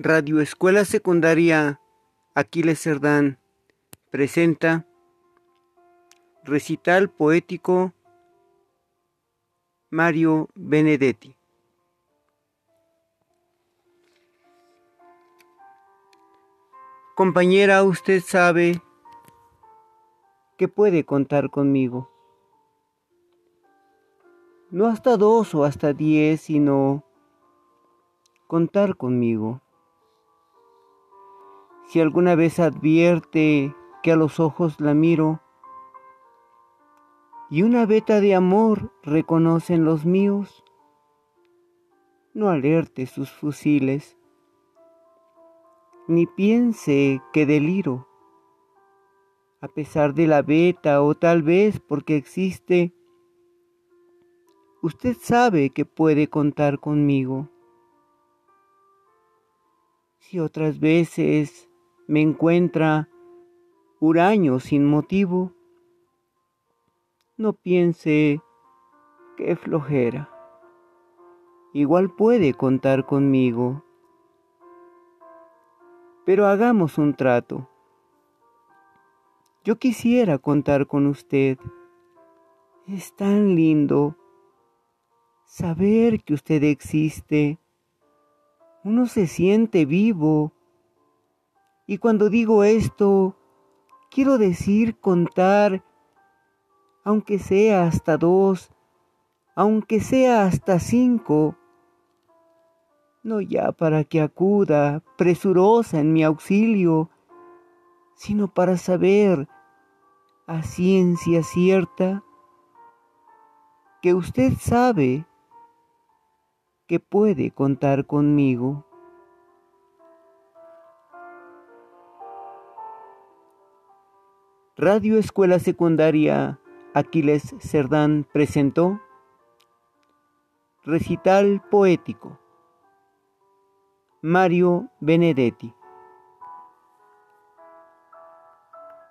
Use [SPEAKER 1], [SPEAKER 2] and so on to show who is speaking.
[SPEAKER 1] Radio Escuela Secundaria Aquiles Cerdán presenta Recital Poético Mario Benedetti. Compañera, usted sabe que puede contar conmigo. No hasta dos o hasta diez, sino contar conmigo. Si alguna vez advierte que a los ojos la miro. Y una veta de amor reconocen los míos, no alerte sus fusiles, ni piense que deliro, a pesar de la veta o tal vez porque existe, usted sabe que puede contar conmigo. Si otras veces me encuentra huraño sin motivo, no piense que flojera. Igual puede contar conmigo. Pero hagamos un trato. Yo quisiera contar con usted. Es tan lindo saber que usted existe. Uno se siente vivo y cuando digo esto, quiero decir contar, aunque sea hasta dos, aunque sea hasta cinco, no ya para que acuda presurosa en mi auxilio, sino para saber a ciencia cierta que usted sabe que puede contar conmigo. Radio Escuela Secundaria Aquiles Cerdán presentó Recital Poético. Mario Benedetti